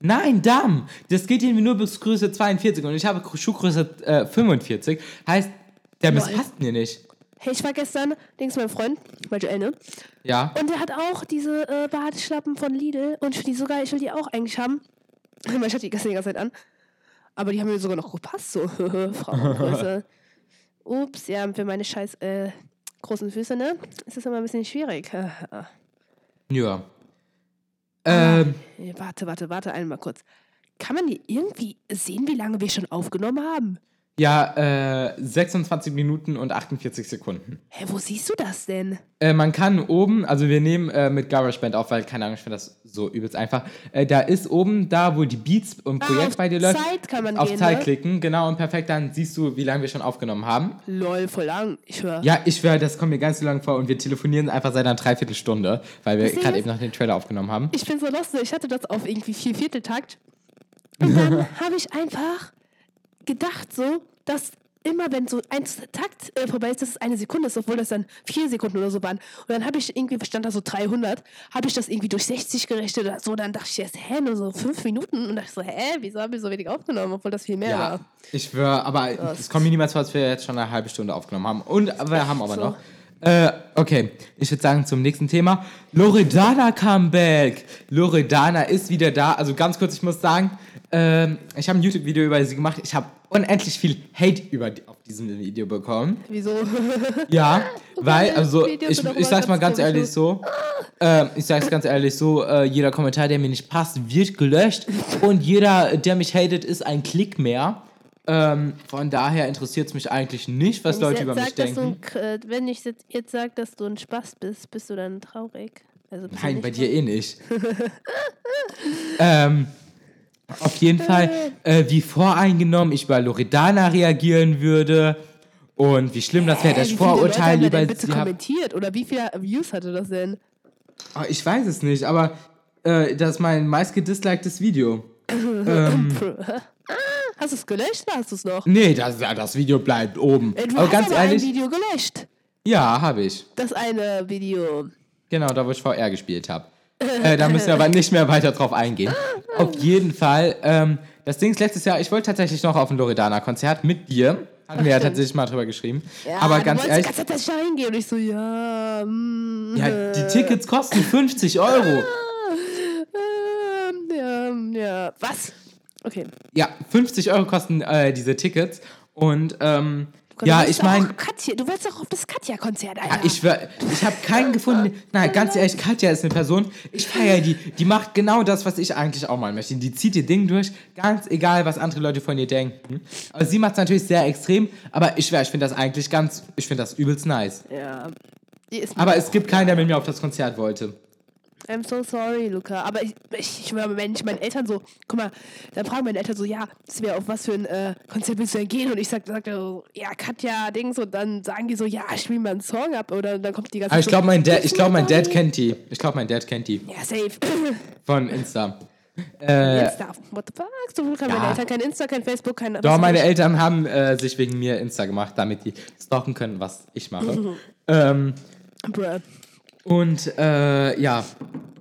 Nein, Damm. Das geht irgendwie nur bis Größe 42 und ich habe Schuhgröße äh, 45. Heißt, der Lol. misspasst mir nicht. Hey, ich war gestern, Dings, mein Freund, bei Joel, ne? Ja. Und der hat auch diese äh, Badeschlappen von Lidl und ich finde die sogar, ich will die auch eigentlich haben. Weil ich hatte die gestern die ganze Zeit an. Aber die haben mir sogar noch gepasst, so *laughs* Frauengröße. *laughs* Ups, ja, für meine scheiß äh, großen Füße, ne? Ist das immer ein bisschen schwierig. *laughs* Ja. Ähm, Nee, Warte, warte, warte, einmal kurz. Kann man hier irgendwie sehen, wie lange wir schon aufgenommen haben? Ja, äh, 26 Minuten und 48 Sekunden. Hä, wo siehst du das denn? Äh, man kann oben, also wir nehmen äh, mit GarageBand auf, weil, keine Ahnung, ich finde das so übelst einfach. Äh, da ist oben, da wo die Beats im Ah, Projekt bei dir läuft, Zeit kann man auf gehen, Zeit ne? klicken, genau, und perfekt, dann siehst du, wie lange wir schon aufgenommen haben. Lol, voll lang. Ich höre. Ja, ich schwöre, das kommt mir ganz so lang vor und wir telefonieren einfach seit einer Dreiviertelstunde, weil wir gerade eben noch den Trailer aufgenommen haben. Ich bin so lustig. Ich hatte das auf irgendwie vier Vierteltakt. Und dann *laughs* habe ich einfach gedacht, so, dass immer wenn so ein Takt äh, vorbei ist, dass es eine Sekunde ist, obwohl das dann vier Sekunden oder so waren. Und dann habe ich irgendwie, stand da so 300, habe ich das irgendwie durch 60 gerechnet oder so. Dann dachte ich erst, hä, nur so fünf Minuten. Und dachte ich so, hä, wieso habe ich so wenig aufgenommen, obwohl das viel mehr Ja, war. ich schwöre, aber es kommt mir niemals vor, als wir jetzt schon eine halbe Stunde aufgenommen haben. Und wir haben aber So. noch. Äh, okay, ich würde sagen zum nächsten Thema. Loredana Comeback. Loredana ist wieder da. Also ganz kurz, ich muss sagen, ähm, ich habe ein YouTube-Video über sie gemacht. Ich habe unendlich viel Hate über die, auf diesem Video bekommen. Wieso? Ja, *laughs* weil, also, ich, ich sag's mal ganz ehrlich so, ähm, ich sag's ganz ehrlich so, äh, jeder Kommentar, der mir nicht passt, wird gelöscht und jeder, der mich hatet, ist ein Klick mehr. Ähm, von daher interessiert es mich eigentlich nicht, was Leute über mich denken. Ein- äh, wenn ich jetzt, sage, dass du ein Spaß bist, bist du dann traurig? Also Nein, bei dir eh nicht. *laughs* ähm, auf jeden Fall, äh, wie voreingenommen ich über Loredana reagieren würde und wie schlimm das wäre, Hä, dass ich wie viele Leute Vorurteile haben da über denn bitte sie kommentiert? Oder wie viele Views hatte das denn? Ah, Ich weiß es nicht, aber äh, das ist mein meistgedisliktes Video. *laughs* Hast du es gelöscht oder hast du es noch? Nee, das, das Video bleibt oben. Äh, Du aber hast ganz aber ehrlich, ein Video gelöscht. ja, habe ich. Das eine Video. Genau, da wo ich VR gespielt habe. Äh, da müssen wir aber nicht mehr weiter drauf eingehen. Auf jeden Fall, ähm, das Ding ist letztes Jahr, ich wollte tatsächlich noch auf ein Loredana-Konzert mit dir. Hatten wir ja tatsächlich mal drüber geschrieben. Ja, aber ganz ehrlich, Zeit, dass ich da hingehe und ich so, ja, mm, ja, die Tickets kosten 50 Euro. ähm, ja, ja. Was? Okay. Ja, 50 Euro kosten äh, diese Tickets. Und ähm, Du ja, ich meine, du wolltest doch auf das Katja-Konzert, Alter. Ja, ich, ich habe keinen gefunden. Nein, ganz ehrlich, Katja ist eine Person, ich feiere die. Die macht genau das, was ich eigentlich auch mal möchte. Die zieht ihr Ding durch, ganz egal, was andere Leute von ihr denken. Aber sie macht es natürlich sehr extrem, aber ich schwör, ich finde das eigentlich ganz, ich finde das übelst nice. ja. Aber es gibt keinen, der mit mir auf das Konzert wollte. I'm so sorry, Luca. Aber ich, ich, ich wenn ich meinen Eltern so, guck mal, dann fragen meine Eltern so, ja, das wäre auf was für ein äh, Konzert willst du denn gehen? Und ich sag, sag so, ja, Katja, Dings. Und dann sagen die so, ja, spiel mal einen Song ab. Oder dann kommt die ganze Aber ich so, glaube, mein, Dad, ich glaub, mein Dad kennt die. Ich glaube, mein Dad kennt die. Ja, safe. *laughs* Von Insta. Äh, Insta. What the fuck? So haben ja. meine Eltern kein Insta, kein Facebook, kein. Doch, meine ich. Eltern haben äh, sich wegen mir Insta gemacht, damit die stalken können, was ich mache. *laughs* ähm, Bruh. Und äh, ja,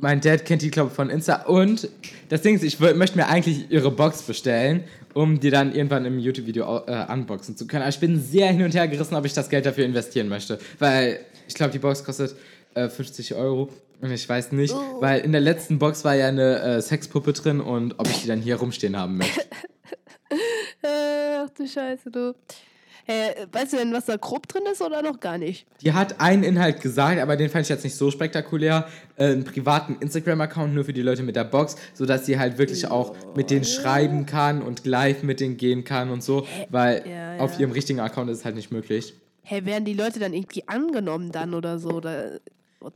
mein Dad kennt die, glaube ich, von Insta. Und das Ding ist, ich möchte mir eigentlich ihre Box bestellen, um die dann irgendwann im YouTube-Video äh, unboxen zu können. Aber ich bin sehr hin und her gerissen, ob ich das Geld dafür investieren möchte. Weil ich glaube, die Box kostet äh, 50 Euro. Und ich weiß nicht, weil in der letzten Box war ja eine äh, Sexpuppe drin und ob ich die dann hier rumstehen haben möchte. *laughs* Ach du Scheiße, du. Äh, weißt du denn, was da grob drin ist oder noch gar nicht? Die hat einen Inhalt gesagt, aber den fand ich jetzt nicht so spektakulär. Äh, einen privaten Instagram-Account nur für die Leute mit der Box, sodass sie halt wirklich auch mit denen schreiben kann und live mit denen gehen kann und so, weil Ja, auf ja. ihrem richtigen Account ist es halt nicht möglich. Hä, werden die Leute dann irgendwie angenommen dann oder so? Oder,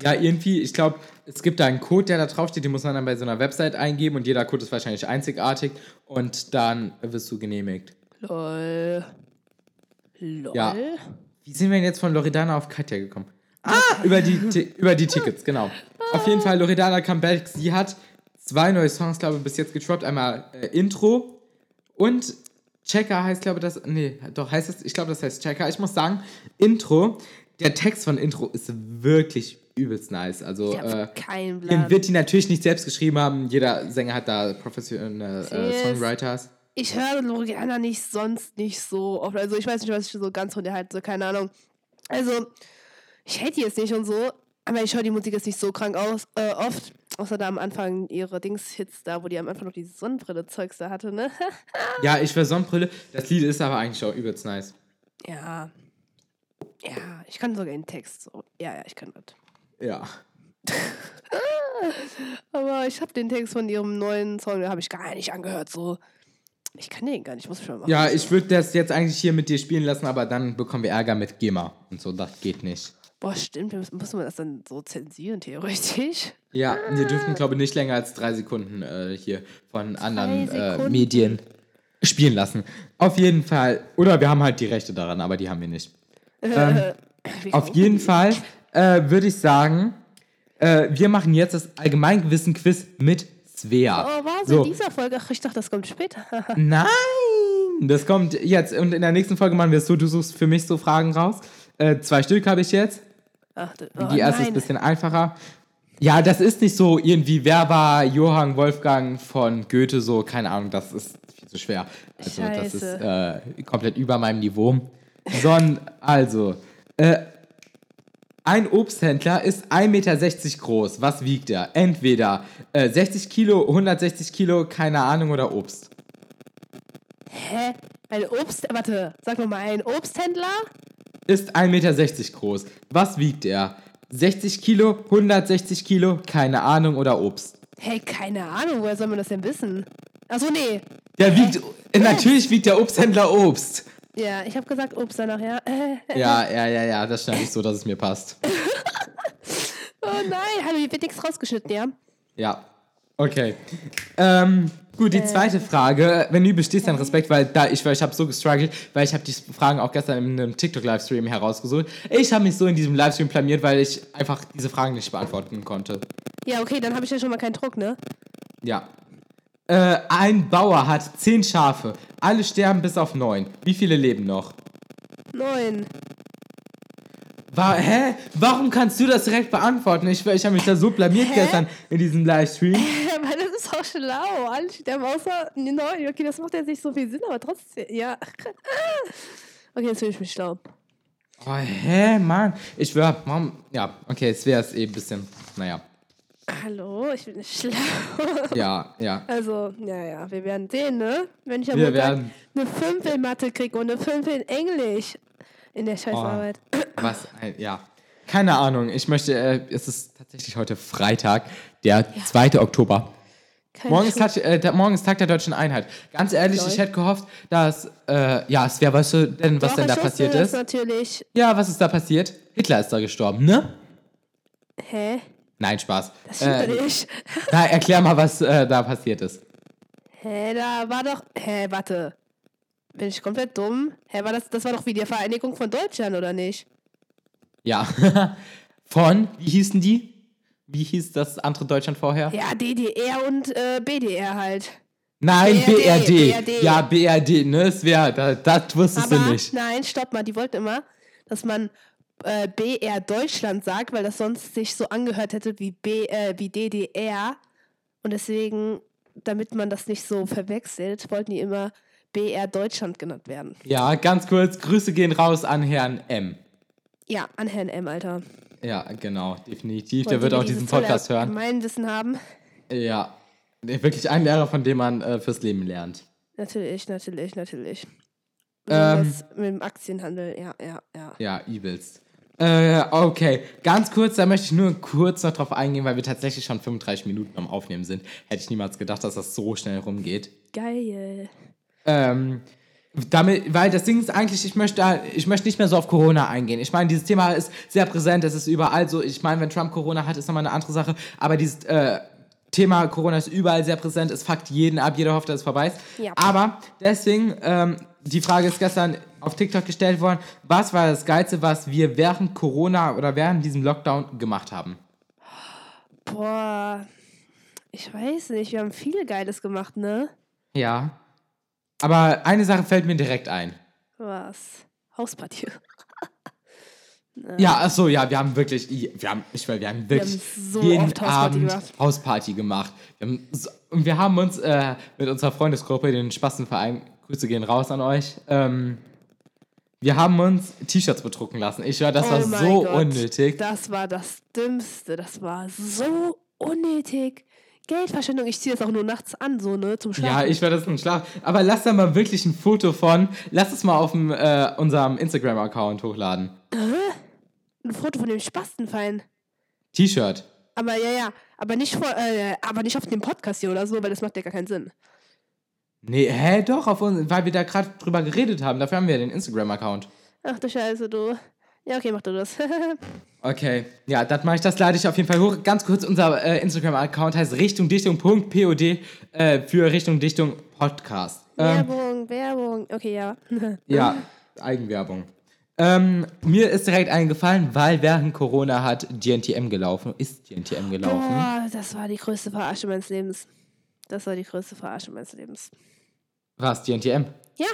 Ja, irgendwie, ich glaube, es gibt da einen Code, der da draufsteht, den muss man dann bei so einer Website eingeben und jeder Code ist wahrscheinlich einzigartig und dann wirst du genehmigt. Lol. Lol. Ja. Wie sind wir denn jetzt von Loredana auf Katja gekommen? Ah, über die, über die Tickets, genau. Auf jeden Fall, Loredana come back. Sie hat zwei neue Songs, glaube ich, bis jetzt getroppt. Einmal äh, Intro und Checker heißt, glaube ich, das. Nee, doch, heißt es, ich glaube, das heißt Checker. Ich muss sagen, Intro, der Text von Intro ist wirklich übelst nice. Also, Ich äh, den wird die natürlich nicht selbst geschrieben haben. Jeder Sänger hat da professionelle äh. Songwriters. Ich höre Loriana nicht sonst nicht so oft. Also ich weiß nicht, was ich so ganz von der halte, keine Ahnung. Also, ich die jetzt nicht und so, aber ich höre die Musik jetzt nicht so krank aus, äh, oft. Außer da am Anfang ihre Dings-Hits da, wo die am Anfang noch diese Sonnenbrille-Zeugs da hatte, ne? *laughs* Ja, ich will Sonnenbrille. Das Lied ist aber eigentlich auch übelst nice. ja. Ja, ich kann sogar den Text. So. Ja, ja, ich kann das. Ja. *laughs* Aber ich habe den Text von ihrem neuen Song, da habe ich gar nicht angehört. So, ich kann den gar nicht, muss ich mal machen. Ja, ich würde das jetzt eigentlich hier mit dir spielen lassen, aber dann bekommen wir Ärger mit GEMA. Und so, das geht nicht. Boah, stimmt, wir müssen, müssen wir das dann so zensieren, theoretisch? Ja, wir dürfen, glaube ich, nicht länger als drei Sekunden äh, hier von anderen äh. Medien spielen lassen. Auf jeden Fall. Oder wir haben halt die Rechte daran, aber die haben wir nicht. Ähm, Wie auf jeden Fall *laughs* äh, würde ich sagen, äh, wir machen jetzt das Allgemeingewissen-Quiz mit Svea. Oh, war so in dieser Folge? Ach, ich dachte, das kommt später. *laughs* Nein! Das kommt jetzt und in der nächsten Folge machen wir es so, du suchst für mich so Fragen raus. Äh, zwei Stück habe ich jetzt. Ach, oh, Die erste ist nein. ein bisschen einfacher. Ja, das ist nicht so irgendwie, wer war Johann Wolfgang von Goethe, so, keine Ahnung, das ist viel zu schwer. Also, das ist äh, komplett über meinem Niveau. Sondern, also, äh, ein Obsthändler ist 1,60 Meter groß. Was wiegt er? Entweder äh, 60 Kilo, 160 Kilo, keine Ahnung, oder Obst. Hä? Ein Obst... Warte, sag nochmal, ein Obsthändler? Ist 1,60 Meter groß. Was wiegt er? 60 Kilo, 160 Kilo, keine Ahnung, oder Obst. Hey, keine Ahnung, woher soll man das denn wissen? Achso, nee. Der wiegt, äh, natürlich wiegt der Obsthändler Obst. Ja, ich habe gesagt Obst danach, ja. *laughs* Äh, Ja, ja, ja, ja, das schneide ich so, dass es mir passt. *laughs* oh nein, hallo, hier wird nichts rausgeschnitten, ja? Ja, okay. Ähm, gut, die zweite Frage, wenn du bestehst, dann Respekt, weil da ich, weil ich habe so gestruggelt, weil ich habe die Fragen auch gestern in einem TikTok-Livestream herausgesucht. Ich habe mich so in diesem Livestream blamiert, weil ich einfach diese Fragen nicht beantworten konnte. Ja, okay, dann habe ich ja schon mal keinen Druck, ne? Ja. Äh, ein Bauer hat zehn Schafe. Alle sterben bis auf neun. Wie viele leben noch? Neun. War, hä? Warum kannst du das direkt beantworten? Ich, ich habe mich da so blamiert Hä? gestern in diesem Livestream. *laughs* Weil das ist auch schlau. Alle sterben außer neun. Okay, das macht jetzt nicht so viel Sinn, aber trotzdem, ja. *laughs* Okay, jetzt fühle ich mich schlau. Oh, hä, Mann? Ich schwör, Mom, ja, okay, es wäre es eh ein bisschen, naja. Hallo, ich bin nicht schlau. Ja, ja. Also, ja, ja, wir werden sehen, ne? Wenn ich am Wir Montag werden- eine 5 in Mathe kriege und eine 5 in Englisch in der Scheißarbeit. Was ein, ja. Keine Ahnung, ich möchte, äh, es ist tatsächlich heute Freitag, der 2. Oktober. Kein Morgen ist. Tag, äh, der, morgen ist Tag der Deutschen Einheit. Ganz ehrlich, Lol. ich hätte gehofft, dass, äh, ja, es wäre, weißt du denn, was Doch, denn da passiert ist? natürlich. Ja, was ist da passiert? Hitler ist da gestorben, ne? Hä? Nein, Spaß. Das stimmt Äh, nicht. *laughs* na, erklär mal, was äh, da passiert ist. Hä, da war doch. Hä, warte. Bin ich komplett dumm? Hä, war das, das war doch wie die Vereinigung von Deutschland, oder nicht? Ja. *laughs* Von, wie hießen die? Wie hieß das andere Deutschland vorher? Ja, DDR und äh, BDR halt. Nein, BRD. BRD. BRD. Ja, BRD, ne? Es wäre, da, das wusstest Aber du nicht. nein, stopp mal, die wollten immer, dass man äh, BR Deutschland sagt, weil das sonst sich so angehört hätte wie, B, äh, wie DDR. Und deswegen, damit man das nicht so verwechselt, wollten die immer BR Deutschland genannt werden. Ja, ganz kurz, Grüße gehen raus an Herrn M. Ja, an Herrn M, Alter. Ja, genau, definitiv. Wollt Der wird auch diesen Podcast hören. Gemeinwissen haben? Ja. Wirklich ein Lehrer, von dem man äh, fürs Leben lernt. Natürlich, natürlich, natürlich. Ähm. Mit dem Aktienhandel, ja, ja, ja. Ja, übelst. Äh, okay. Ganz kurz, da möchte ich nur kurz noch drauf eingehen, weil wir tatsächlich schon 35 Minuten am Aufnehmen sind. Hätte ich niemals gedacht, dass das so schnell rumgeht. Geil. Ähm, damit, weil das Ding ist eigentlich, ich möchte, ich möchte nicht mehr so auf Corona eingehen. Ich meine, dieses Thema ist sehr präsent, es ist überall so. Ich meine, wenn Trump Corona hat, ist nochmal eine andere Sache. Aber dieses äh, Thema Corona ist überall sehr präsent. Es fuckt jeden ab, jeder hofft, dass es vorbei ist. Ja. Aber deswegen, ähm, die Frage ist gestern auf TikTok gestellt worden: Was war das Geilste, was wir während Corona oder während diesem Lockdown gemacht haben? Boah, ich weiß nicht, wir haben viel Geiles gemacht, ne? Ja. Aber eine Sache fällt mir direkt ein. Was? Hausparty. Ja, ach so, ja, wir haben wirklich, wir haben, ich weiß, wir haben wirklich haben so jeden Hausparty Abend gemacht. Hausparty gemacht. Wir haben so, und wir haben uns äh, mit unserer Freundesgruppe, den Spastenverein, Grüße gehen raus an euch, ähm, wir haben uns T-Shirts bedrucken lassen. Ich höre, das war Oh mein so Gott, unnötig. Das war das Dümmste. Das war so unnötig. Geldverschwendung. Ich ziehe das auch nur nachts an, so, ne? Zum Ja, Schlafen. ich werde das ein Schlaf. Aber lass da mal wirklich ein Foto von, lass es mal auf dem, äh, unserem Instagram-Account hochladen. Ein Foto von dem Spastenfein. T-Shirt. Aber ja, ja. Aber nicht, vor, äh, aber nicht auf dem Podcast hier oder so, weil das macht ja gar keinen Sinn. Nee, hä, doch, auf uns, weil wir da gerade drüber geredet haben. Dafür haben wir den Instagram-Account. Ach du Scheiße, du. Ja, okay, mach du das. *laughs* Okay, ja, das mache ich, das lade ich auf jeden Fall hoch. Ganz kurz, unser äh, Instagram-Account heißt richtungdichtung.pod äh, für Richtung Dichtung Podcast. Ähm, Werbung, Werbung. Okay, ja. *laughs* ja, Eigenwerbung. Ähm, mir ist direkt eingefallen, weil während Corona hat GNTM gelaufen, ist GNTM gelaufen. Boah, das war die größte Verarsche meines Lebens. Das war die größte Verarsche meines Lebens. Was, GNTM? Ja,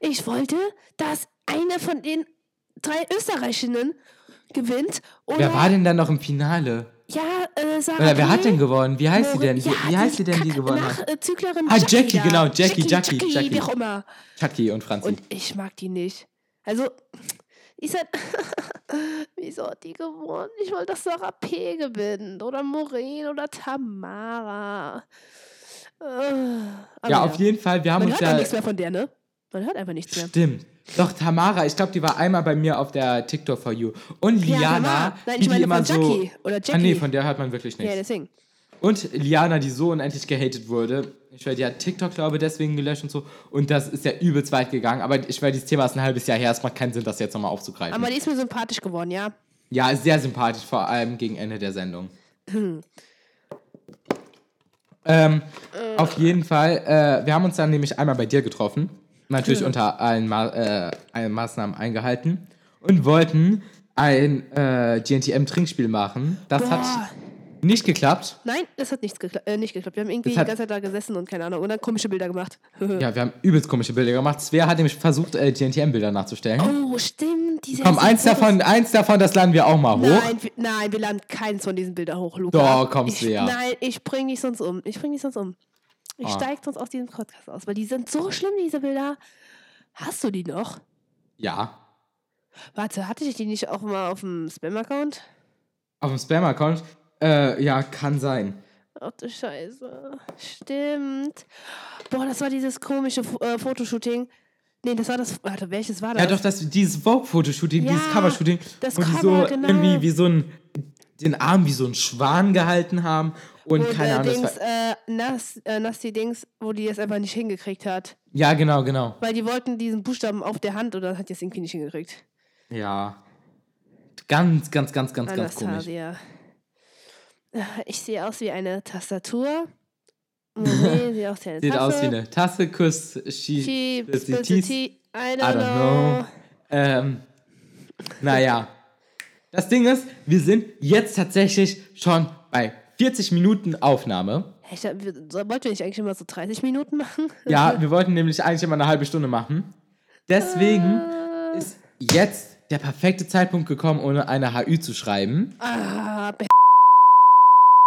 ich wollte, dass eine von den drei Österreichinnen gewinnt. Wer war denn dann noch im Finale? Ja, äh, Sarah Oder wer hat denn gewonnen? Wie heißt sie denn? Wie, Ja, wie heißt sie denn, die gewonnen nach, hat? Äh, Züglerin Ah, Jackie, da. genau, Jackie, Jackie, Jackie, Jackie. wie auch immer. Chucky und Franzi. Und ich mag die nicht. Also, *sniffs* ich sag, *sniffs* wieso hat die gewonnen? Ich wollte, dass Sarah P. gewinnt. Oder Maureen oder Tamara. Äh, aber ja, auf jeden Fall, wir haben Man uns hört ja ja... nichts mehr von der, ne? Man hört einfach nichts mehr. Stimmt. Doch, Tamara, ich glaube, die war einmal bei mir auf der TikTok for You. Und Ja, Liana, Tamara. Nein, ich die meine immer von so. Jackie. Oder Jackie. Ah, nee, von der hört man wirklich nichts. Ja, deswegen. Und Liana, die so unendlich gehatet wurde. Ich weiß, die hat TikTok, glaube ich, deswegen gelöscht und so. Und das ist ja übelst weit gegangen. Aber ich weiß, dieses Thema ist ein halbes Jahr her. Es macht keinen Sinn, das jetzt nochmal aufzugreifen. Aber die ist mir sympathisch geworden, ja. ja, sehr sympathisch, vor allem gegen Ende der Sendung. *clears throat* ähm, auf jeden Fall. Äh, wir haben uns dann nämlich einmal bei dir getroffen. Natürlich unter allen, Ma äh, allen Maßnahmen eingehalten. Und wollten ein äh, GNTM-Trinkspiel machen. Das Boah. hat nicht geklappt. Nein, das hat nichts gekla äh, nicht geklappt. Wir haben irgendwie die ganze Zeit da gesessen und keine Ahnung. Und dann komische Bilder gemacht. *laughs* Ja, wir haben übelst komische Bilder gemacht. Svea hat nämlich versucht, äh, GNTM-Bilder nachzustellen. Oh, stimmt. Diese Komm, eins davon, eins davon, das laden wir auch mal hoch. Nein, wir, nein, wir laden keins von diesen Bildern hoch, Luca. Doch, komm, Svea. Nein, ich bring dich sonst um. Ich bring dich sonst um. Ich Ah. steig sonst aus diesem Podcast aus, weil die sind so schlimm, diese Bilder. Hast du die noch? Ja. Warte, hatte ich die nicht auch mal auf dem Spam-Account? Auf dem Spam-Account? Äh, ja, kann sein. Ach du Scheiße. Stimmt. Boah, das war dieses komische äh, Fotoshooting. Nee, das war das. Warte, welches war das? Ja, doch, das, dieses Vogue-Fotoshooting, Ja, dieses Cover-Shooting, das die Cover, so genau. irgendwie wie so ein, den Arm wie so ein Schwan gehalten haben und, Und keine äh, Ahnung, Dings, das äh, Nas, äh, Nasty Dings, wo die es einfach nicht hingekriegt hat. Ja, genau, genau. Weil die wollten diesen Buchstaben auf der Hand und dann hat die es irgendwie nicht hingekriegt. Ja. Ganz, ganz, ganz, ganz, ganz komisch. *laughs* Ich sehe aus wie eine Tastatur. *laughs* Nee, sieht aus wie eine Sieht Tasse. aus wie eine Tasse, Kuss, She, She tea. I don't, I don't know. know. Ähm, naja. Das Ding ist, wir sind jetzt tatsächlich schon bei 40 Minuten Aufnahme. Ich, dachte, wir- wollten wir nicht eigentlich immer so 30 Minuten machen? *laughs* Ja, wir wollten nämlich eigentlich immer eine halbe Stunde machen. Deswegen Äh, ist jetzt der perfekte Zeitpunkt gekommen, ohne eine HÜ zu schreiben. Ah,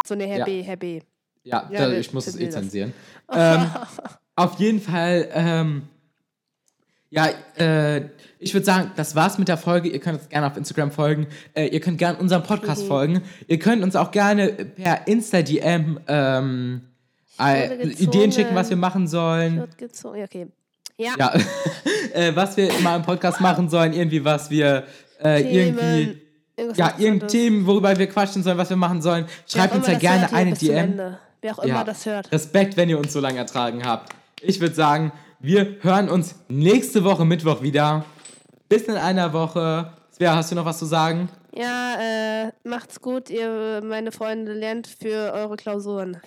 so ne, Herr Ja. B, Herr B. Ja, Ja, da, ich muss es eh zensieren. *laughs* Ähm, auf jeden Fall, ähm, ja, äh, ich würde sagen, das war's mit der Folge. Ihr könnt uns gerne auf Instagram folgen. Äh, ihr könnt gerne unserem Podcast Mhm. folgen. Ihr könnt uns auch gerne per Insta-DM ähm, äh, Ideen schicken, was wir machen sollen. Okay. Ja, Ja, *laughs* äh, was wir immer im Podcast machen sollen, irgendwie was wir äh, irgendwie, ja, irgendein. Themen, worüber wir quatschen sollen, was wir machen sollen. Schreibt uns ja gerne eine DM. Wer auch immer Ja. das hört. Respekt, wenn ihr uns so lange ertragen habt. Ich würde sagen, wir hören uns nächste Woche Mittwoch wieder. Bis in einer Woche. Svea, hast du noch was zu sagen? Ja, äh, macht's gut, ihr meine Freunde, lernt für eure Klausuren.